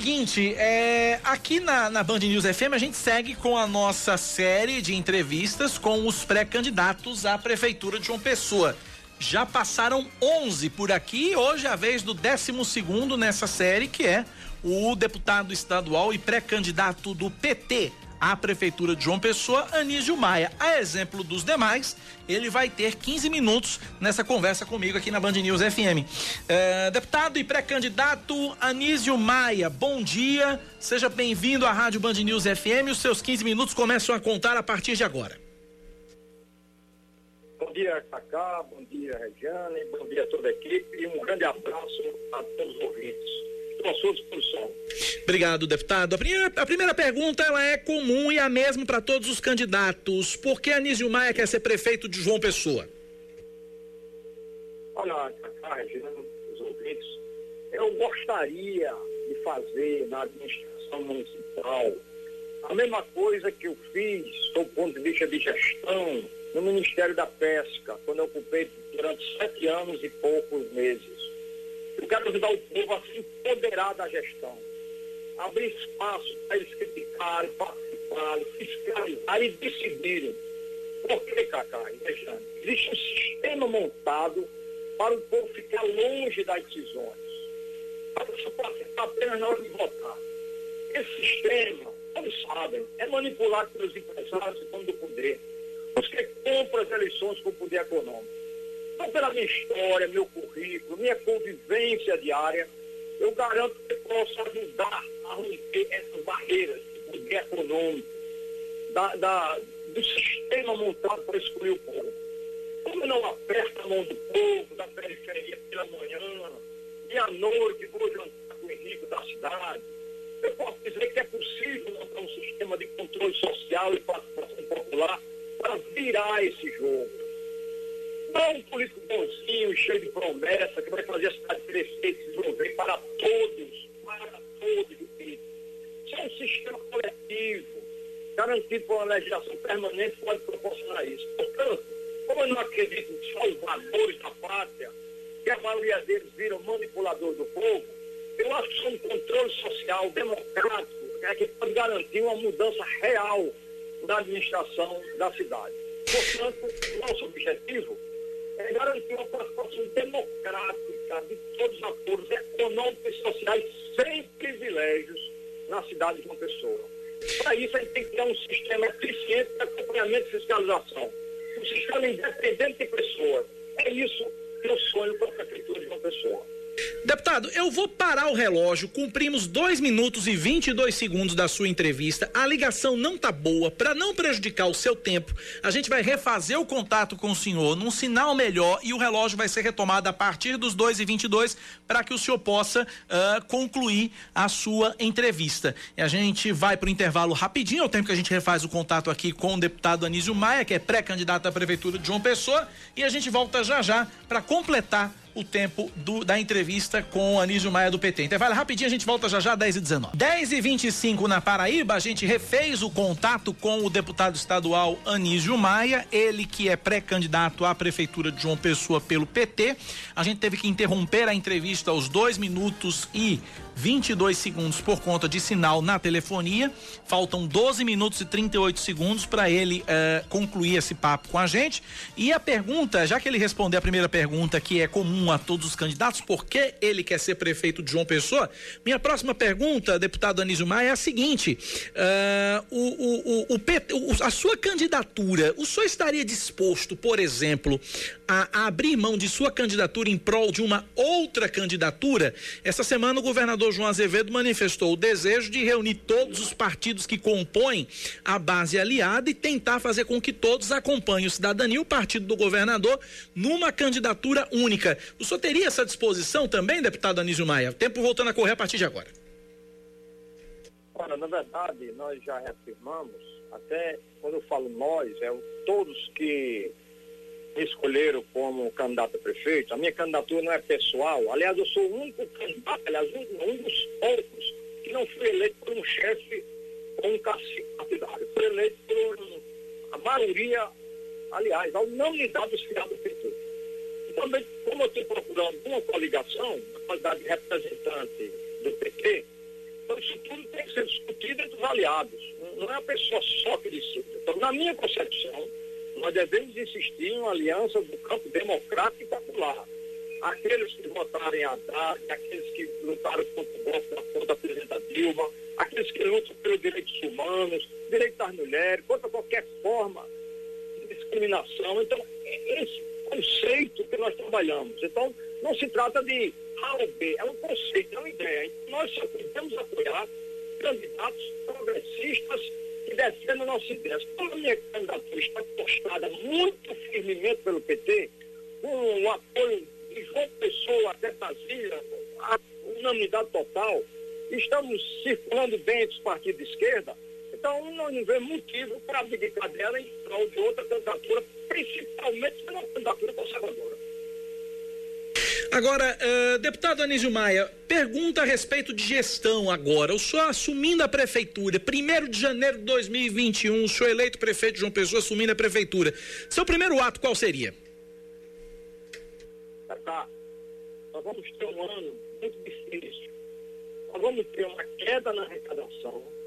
seguinte, é, aqui na, na Band News FM a gente segue com a nossa série de entrevistas com os pré-candidatos à Prefeitura de João Pessoa. Já passaram 11 por aqui, hoje é a vez do 12 segundo nessa série, que é o deputado estadual e pré-candidato do PT à Prefeitura de João Pessoa, Anísio Maia. A exemplo dos demais, ele vai ter 15 minutos nessa conversa comigo aqui na Band News FM. É, deputado e pré-candidato Anísio Maia, bom dia, seja bem-vindo à Rádio Band News FM. Os seus 15 minutos começam a contar a partir de agora. Bom dia, Cacá, bom dia, Regiane, bom dia a toda a equipe e um grande abraço a todos os ouvintes à sua disposição. Obrigado, deputado. A primeira, a primeira pergunta ela é comum e a mesma para todos os candidatos. Por que Anísio Maia quer ser prefeito de João Pessoa? Olha, Regina, os ouvintes, eu gostaria de fazer na administração municipal a mesma coisa que eu fiz do ponto de vista de gestão no Ministério da Pesca, quando eu ocupei durante sete anos e poucos meses. Eu quero ajudar o povo a se empoderar da gestão, abrir espaço para eles criticarem, participarem, fiscalizarem e decidirem. Por que, Cacá e Existe um sistema montado para o povo ficar longe das decisões, para você participar apenas na hora de votar. Esse sistema, todos sabem, é manipulado pelos empresários e donos do poder, os que compram as eleições com o poder econômico. Pela minha história, meu currículo, minha convivência diária, eu garanto que posso ajudar a romper essas barreiras de poder econômico, da, da, do sistema montado para excluir o povo. Como não aperta a mão do povo, da periferia pela manhã, e à noite vou jantar com o Henrique da cidade, eu posso dizer que é possível montar um sistema de controle social e participação popular para virar esse jogo. Não um político bonzinho, cheio de promessa, que vai fazer a cidade crescer se desenvolver para todos, para todos, Isso é um sistema coletivo, garantido por uma legislação permanente, pode proporcionar isso. Portanto, como eu não acredito que só os valores da pátria, que a maioria deles viram manipulador do povo, eu acho que um controle social democrático é que pode garantir uma mudança real na administração da cidade. Portanto, nosso objetivo é garantir uma participação democrática de todos os atores econômicos e sociais sem privilégios na cidade de uma pessoa. Para isso, a gente tem que ter um sistema eficiente de acompanhamento e fiscalização. Um sistema independente de pessoas. É isso que eu sonho para a prefeitura de uma pessoa. Deputado, eu vou parar o relógio. Cumprimos 2 minutos e 22 segundos da sua entrevista. A ligação não tá boa. Para não prejudicar o seu tempo, a gente vai refazer o contato com o senhor num sinal melhor e o relógio vai ser retomado a partir dos 2 e 22 para que o senhor possa uh, concluir a sua entrevista. E a gente vai para o intervalo rapidinho, ao tempo que a gente refaz o contato aqui com o deputado Anísio Maia, que é pré-candidato à prefeitura de João Pessoa, e a gente volta já já para completar o tempo do, da entrevista com Anísio Maia do PT. Intervalo rapidinho, a gente volta já já, 10 e 19. 10 e 25 na Paraíba, a gente refez o contato com o deputado estadual Anísio Maia, ele que é pré-candidato à prefeitura de João Pessoa pelo PT. A gente teve que interromper a entrevista aos dois minutos e 22 segundos por conta de sinal na telefonia. Faltam 12 minutos e 38 segundos para ele uh, concluir esse papo com a gente. E a pergunta, já que ele respondeu a primeira pergunta, que é comum a todos os candidatos, por que ele quer ser prefeito de João Pessoa? Minha próxima pergunta, deputado Anísio Maia, é a seguinte: uh, o, o, o, a sua candidatura, o senhor estaria disposto, por exemplo, a, a abrir mão de sua candidatura em prol de uma outra candidatura? Essa semana o governador João Azevedo manifestou o desejo de reunir todos os partidos que compõem a base aliada e tentar fazer com que todos acompanhem o Cidadania e o partido do governador numa candidatura única. O senhor teria essa disposição também, deputado Anísio Maia? Tempo voltando a correr a partir de agora. Olha, na verdade, nós já reafirmamos, até quando eu falo nós, é todos que me escolheram como candidato a prefeito, a minha candidatura não é pessoal. Aliás, eu sou o único candidato, aliás, um, um dos poucos que não foi eleito por um chefe ou um cacique partidário. Foi eleito por a maioria, aliás, a unanimidade dos filiados do PT. E também, como eu estou procurando uma coligação, na qualidade de representante do PT, Então, isso tudo tem que ser discutido entre os aliados. Não é a pessoa só que decide. Então, na minha concepção, nós devemos insistir em uma aliança do campo democrático e popular. Aqueles que votarem a Haddad, aqueles que lutaram contra o golpe da conta da presidenta Dilma, aqueles que lutam pelos direitos humanos, direitos das mulheres, contra qualquer forma de discriminação. Então, é esse conceito que nós trabalhamos. Então, não se trata de A ou B, é um conceito, é uma ideia. Então, nós só podemos apoiar candidatos progressistas que defendam nossa ideia. Como a minha candidatura está postada muito firmemente pelo PT, com o apoio de João Pessoa até Brasília, a unanimidade total, estamos circulando bem entre os partidos de esquerda, então nós não vemos motivo para abdicar dela em prol de outra candidatura, principalmente pela candidatura conservadora. Agora, uh, deputado Anísio Maia, pergunta a respeito de gestão agora. O senhor assumindo a prefeitura, 1 de janeiro de 2021, o senhor eleito prefeito de João Pessoa assumindo a prefeitura. Seu primeiro ato qual seria? Tá, nós vamos ter um ano muito difícil. Nós vamos ter uma queda na arrecadação.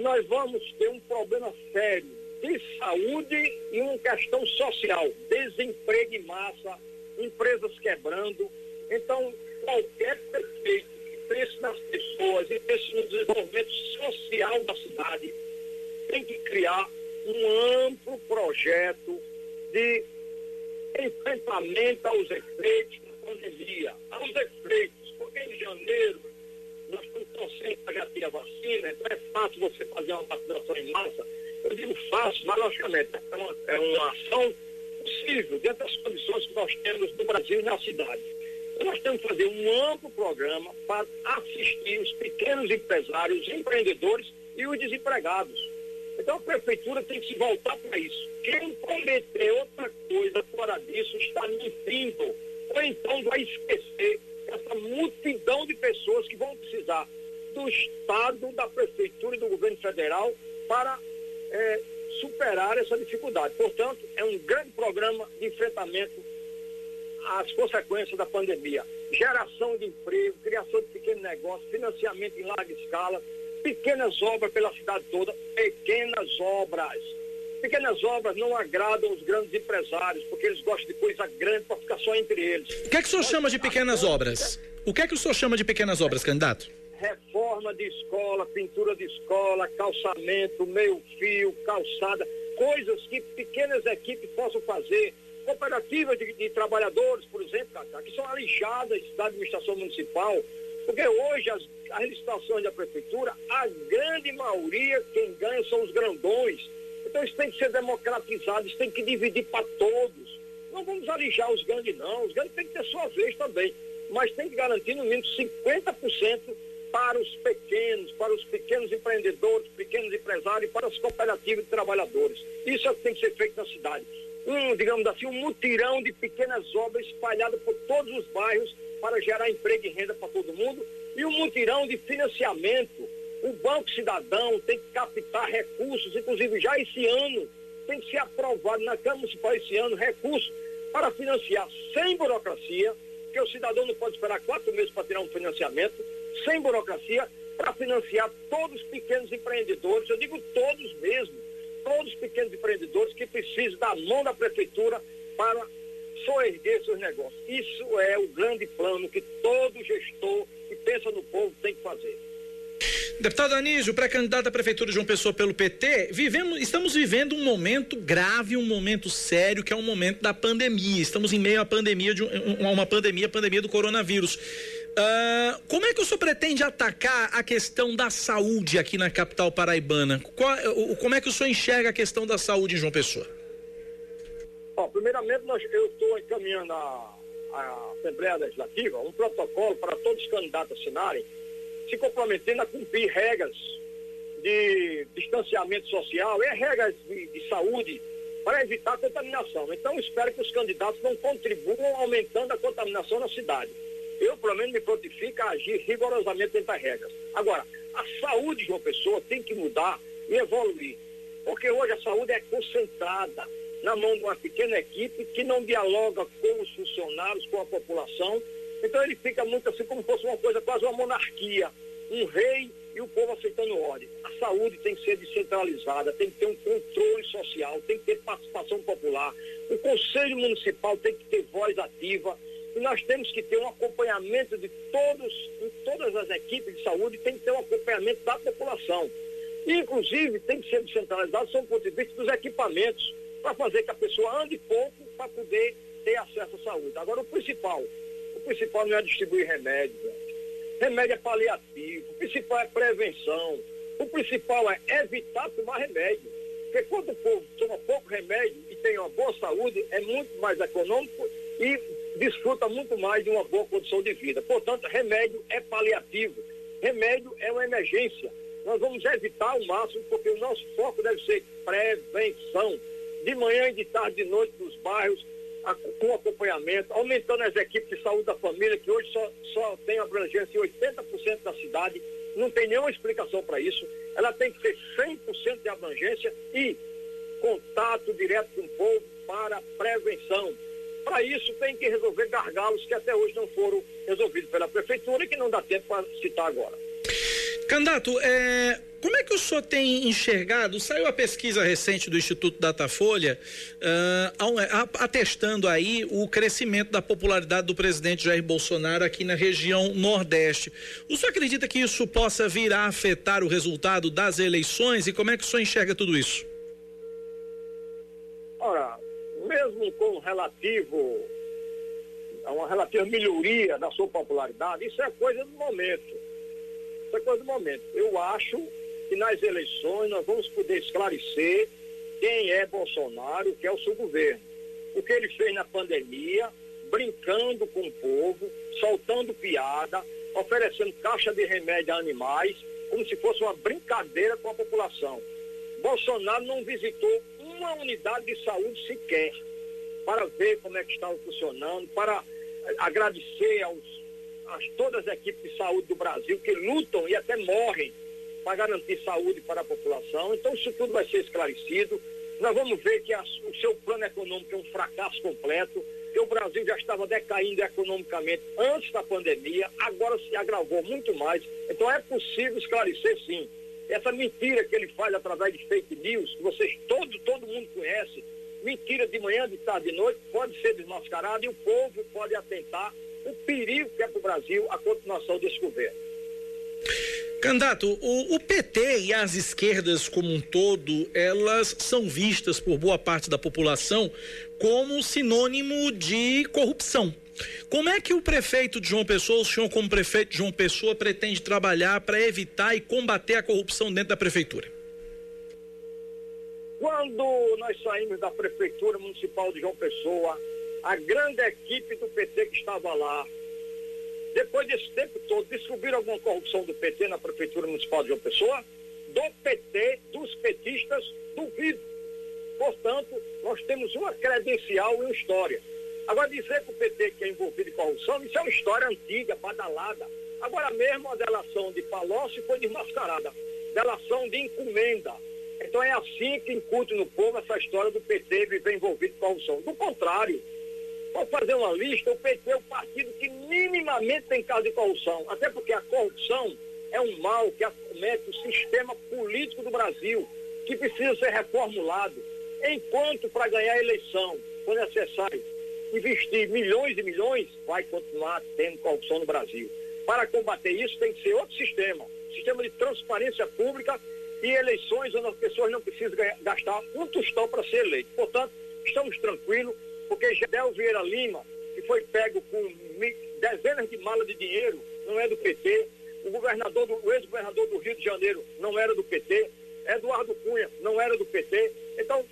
Nós vamos ter um problema sério de saúde e uma questão social, desemprego em massa empresas quebrando. Então, qualquer prefeito que pense nas pessoas e pense no desenvolvimento social da cidade tem que criar um amplo projeto de enfrentamento aos efeitos da pandemia, aos efeitos, porque em janeiro nós estamos torcendo para já ter a vacina, então é fácil você fazer uma vacinação em massa. Eu digo fácil, mas logicamente é uma, é uma ação possível, dentro das condições que nós temos no Brasil e na cidade. Então, nós temos que fazer um amplo programa para assistir os pequenos empresários, empreendedores e os desempregados. Então a prefeitura tem que se voltar para isso. Quem prometer outra coisa fora disso está mentindo. Ou então vai esquecer essa multidão de pessoas que vão precisar do Estado, da Prefeitura e do governo federal para é, superar essa dificuldade. Portanto, é um grande programa de enfrentamento às consequências da pandemia. Geração de emprego, criação de pequenos negócios, financiamento em larga escala, pequenas obras pela cidade toda, pequenas obras. Pequenas obras não agradam os grandes empresários, porque eles gostam de coisa grande para ficar só entre eles. O que é que o senhor chama de pequenas obras? O que é que o senhor chama de pequenas obras, candidato? reforma de escola, pintura de escola, calçamento, meio fio, calçada, coisas que pequenas equipes possam fazer. Cooperativas de, de trabalhadores, por exemplo, que são alijadas da administração municipal, porque hoje as, as licitações da prefeitura, a grande maioria, quem ganha são os grandões. Então isso tem que ser democratizado, isso tem que dividir para todos. Não vamos alijar os grandes, não. Os grandes têm que ter sua vez também. Mas tem que garantir no mínimo 50% para os pequenos, para os pequenos empreendedores, pequenos empresários, para as cooperativas de trabalhadores. Isso é o que tem que ser feito na cidade. Um, digamos assim, um mutirão de pequenas obras espalhadas por todos os bairros para gerar emprego e renda para todo mundo e um mutirão de financiamento. O Banco Cidadão tem que captar recursos, inclusive já esse ano tem que ser aprovado na Câmara Municipal esse ano recursos para financiar sem burocracia, porque o cidadão não pode esperar quatro meses para tirar um financiamento, sem burocracia, para financiar todos os pequenos empreendedores, eu digo todos mesmo, todos os pequenos empreendedores que precisam da mão da prefeitura para soerguer seus negócios. Isso é o grande plano que todo gestor que pensa no povo tem que fazer. Deputado Anísio, pré-candidato à Prefeitura de João Pessoa pelo PT, vivemos, estamos vivendo um momento grave, um momento sério, que é o um momento da pandemia. Estamos em meio à pandemia, de uma pandemia, a pandemia do coronavírus. Uh, como é que o senhor pretende atacar a questão da saúde aqui na capital paraibana? Qual, como é que o senhor enxerga a questão da saúde em João Pessoa? Bom, primeiramente, nós, eu estou encaminhando à Assembleia Legislativa um protocolo para todos os candidatos assinarem, se comprometendo a cumprir regras de distanciamento social e regras de, de saúde para evitar a contaminação. Então, espero que os candidatos não contribuam aumentando a contaminação na cidade eu, pelo menos, me prontifico a agir rigorosamente dentro das regras. Agora, a saúde de uma pessoa tem que mudar e evoluir. Porque hoje a saúde é concentrada na mão de uma pequena equipe que não dialoga com os funcionários, com a população. Então ele fica muito assim como fosse uma coisa, quase uma monarquia. Um rei e o povo aceitando ordem. A saúde tem que ser descentralizada, tem que ter um controle social, tem que ter participação popular. O Conselho Municipal tem que ter voz ativa. E nós temos que ter um acompanhamento de todos, em todas as equipes de saúde, tem que ter um acompanhamento da população. E, inclusive, tem que ser descentralizado, sob o ponto de vista dos equipamentos, para fazer que a pessoa ande pouco para poder ter acesso à saúde. Agora, o principal, principal não é distribuir remédios, Remédio é paliativo, o principal é prevenção, o principal é evitar tomar remédio. Porque quando o povo toma pouco remédio e tem uma boa saúde, é muito mais econômico e desfruta muito mais de uma boa condição de vida. Portanto, remédio é paliativo. Remédio é uma emergência. Nós vamos evitar o máximo, porque o nosso foco deve ser prevenção. De manhã e de tarde, de noite, nos bairros, com acompanhamento, aumentando as equipes de saúde da família, que hoje só, só tem abrangência em 80% da cidade, não tem nenhuma explicação para isso. Ela tem que ter 100% de abrangência e contato direto com o povo para prevenção. Para isso tem que resolver gargalos que até hoje não foram resolvidos pela prefeitura e que não dá tempo para citar agora. Candidato, é, como é que o senhor tem enxergado? Saiu a pesquisa recente do Instituto Datafolha uh, atestando aí o crescimento da popularidade do presidente Jair Bolsonaro aqui na região Nordeste. O senhor acredita que isso possa vir a afetar o resultado das eleições e como é que o senhor enxerga tudo isso? Ora, mesmo com relativo uma relativa melhoria da sua popularidade, isso é coisa do momento essa coisa do momento. Eu acho que nas eleições nós vamos poder esclarecer quem é Bolsonaro, o que é o seu governo. O que ele fez na pandemia, brincando com o povo, soltando piada, oferecendo caixa de remédio a animais, como se fosse uma brincadeira com a população. Bolsonaro não visitou uma unidade de saúde sequer para ver como é que estava funcionando, para agradecer aos as, todas as equipes de saúde do Brasil que lutam e até morrem para garantir saúde para a população. Então, isso tudo vai ser esclarecido. Nós vamos ver que o seu plano econômico é um fracasso completo, que o Brasil já estava decaindo economicamente antes da pandemia, agora se agravou muito mais. Então, é possível esclarecer, sim. Essa mentira que ele faz através de fake news, que vocês, todo, todo mundo conhece, mentira de manhã, de tarde, de noite, pode ser desmascarada e o povo pode atentar o perigo que é para o Brasil a continuação desse governo. Candidato, o, o, PT e as esquerdas como um todo, elas são vistas por boa parte da população como sinônimo de corrupção. Como é que o prefeito de João Pessoa, o senhor como prefeito de João Pessoa, pretende trabalhar para evitar e combater a corrupção dentro da prefeitura? Quando nós saímos da prefeitura municipal de João Pessoa, a grande equipe do PT que estava lá, depois desse tempo todo, descobriram alguma corrupção do PT na Prefeitura Municipal de João Pessoa? Do PT, dos petistas, duvido. Portanto, nós temos uma credencial e uma história. Agora, dizer que o PT que é envolvido em corrupção, isso é uma história antiga, badalada. Agora mesmo a delação de Palocci foi desmascarada. Delação de encomenda. Então é assim que incute no povo essa história do PT viver envolvido em corrupção. Do contrário, Vou fazer uma lista, o PT é o partido que minimamente tem caso de corrupção. Até porque a corrupção é um mal que acomete o sistema político do Brasil, que precisa ser reformulado. Enquanto para ganhar a eleição for necessário investir milhões e milhões, vai continuar tendo corrupção no Brasil. Para combater isso tem que ser outro sistema, sistema de transparência pública e eleições onde as pessoas não precisam gastar um tostão para ser eleito. Portanto, estamos tranquilos, porque Gedel Vieira Lima, que foi pego com dezenas de malas de dinheiro, não é do PT. O governador, do, o ex-governador do Rio de Janeiro não era do PT. Eduardo Cunha não era do PT. Então,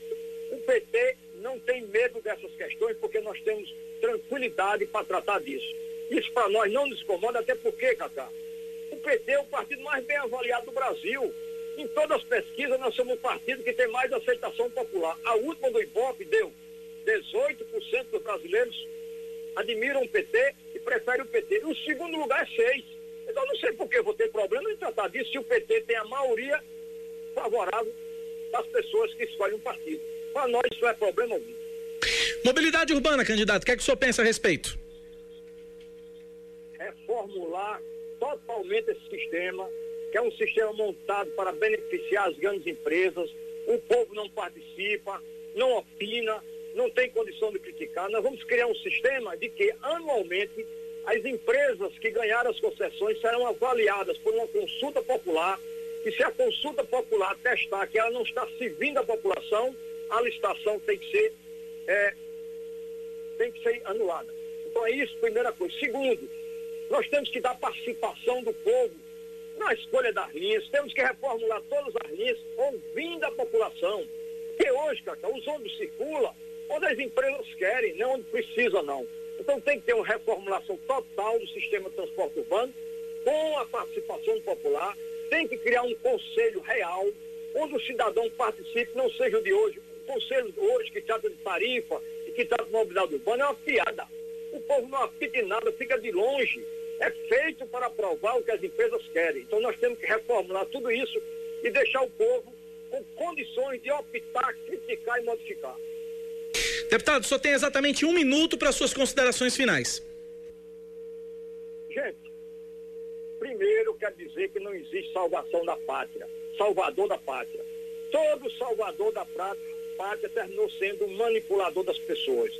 o PT não tem medo dessas questões, porque nós temos tranquilidade para tratar disso. Isso para nós não nos incomoda, até porque, Cacá, o PT é o partido mais bem avaliado do Brasil. Em todas as pesquisas, nós somos o partido que tem mais aceitação popular. A última do Ibope deu 18% dos brasileiros admiram o PT e preferem o PT. E o segundo lugar é 6. Então não sei por que vou ter problema em tratar disso se o PT tem a maioria favorável das pessoas que escolhem um partido. Para nós isso é problema algum. Mobilidade urbana, candidato, o que é que o senhor pensa a respeito? Reformular totalmente esse sistema, que é um sistema montado para beneficiar as grandes empresas, o povo não participa, não opina, não tem condição de criticar. Nós vamos criar um sistema de que anualmente as empresas que ganharam as concessões serão avaliadas por uma consulta popular e se a consulta popular testar que ela não está servindo a população, a licitação tem que ser, é, tem que ser anulada. Então é isso, primeira coisa. Segundo, nós temos que dar participação do povo na escolha das linhas, temos que reformular todas as linhas, ouvindo a população. Porque hoje, Cacá, os ônibus circulam onde as empresas querem, não onde precisa não. Então tem que ter uma reformulação total do sistema de transporte urbano, com a participação popular, tem que criar um conselho real, onde o cidadão participe, não seja o de hoje. O conselho de hoje, que trata de tarifa e que trata de mobilidade urbana, é uma piada. O povo não apita em nada, fica de longe. É feito para aprovar o que as empresas querem. Então nós temos que reformular tudo isso e deixar o povo com condições de optar, criticar e modificar. Deputado, só tem exatamente um minuto para suas considerações finais. Gente, primeiro quer dizer que não existe salvação da pátria, salvador da pátria. Todo salvador da pátria terminou sendo um manipulador das pessoas.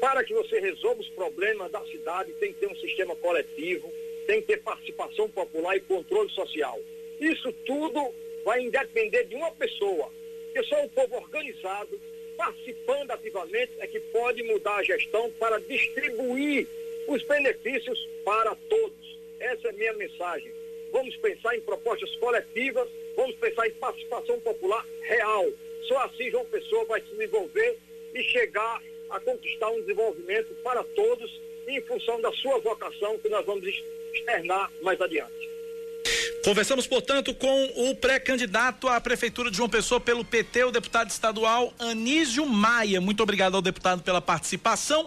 Para que você resolva os problemas da cidade, tem que ter um sistema coletivo, tem que ter participação popular e controle social. Isso tudo vai depender de uma pessoa, que só o povo organizado participando ativamente é que pode mudar a gestão para distribuir os benefícios para todos. Essa é a minha mensagem. Vamos pensar em propostas coletivas, vamos pensar em participação popular real. Só assim João Pessoa vai se desenvolver e chegar a conquistar um desenvolvimento para todos em função da sua vocação que nós vamos externar mais adiante. Conversamos, portanto, com o pré-candidato à Prefeitura de João Pessoa pelo PT, o deputado estadual Anísio Maia. Muito obrigado ao deputado pela participação.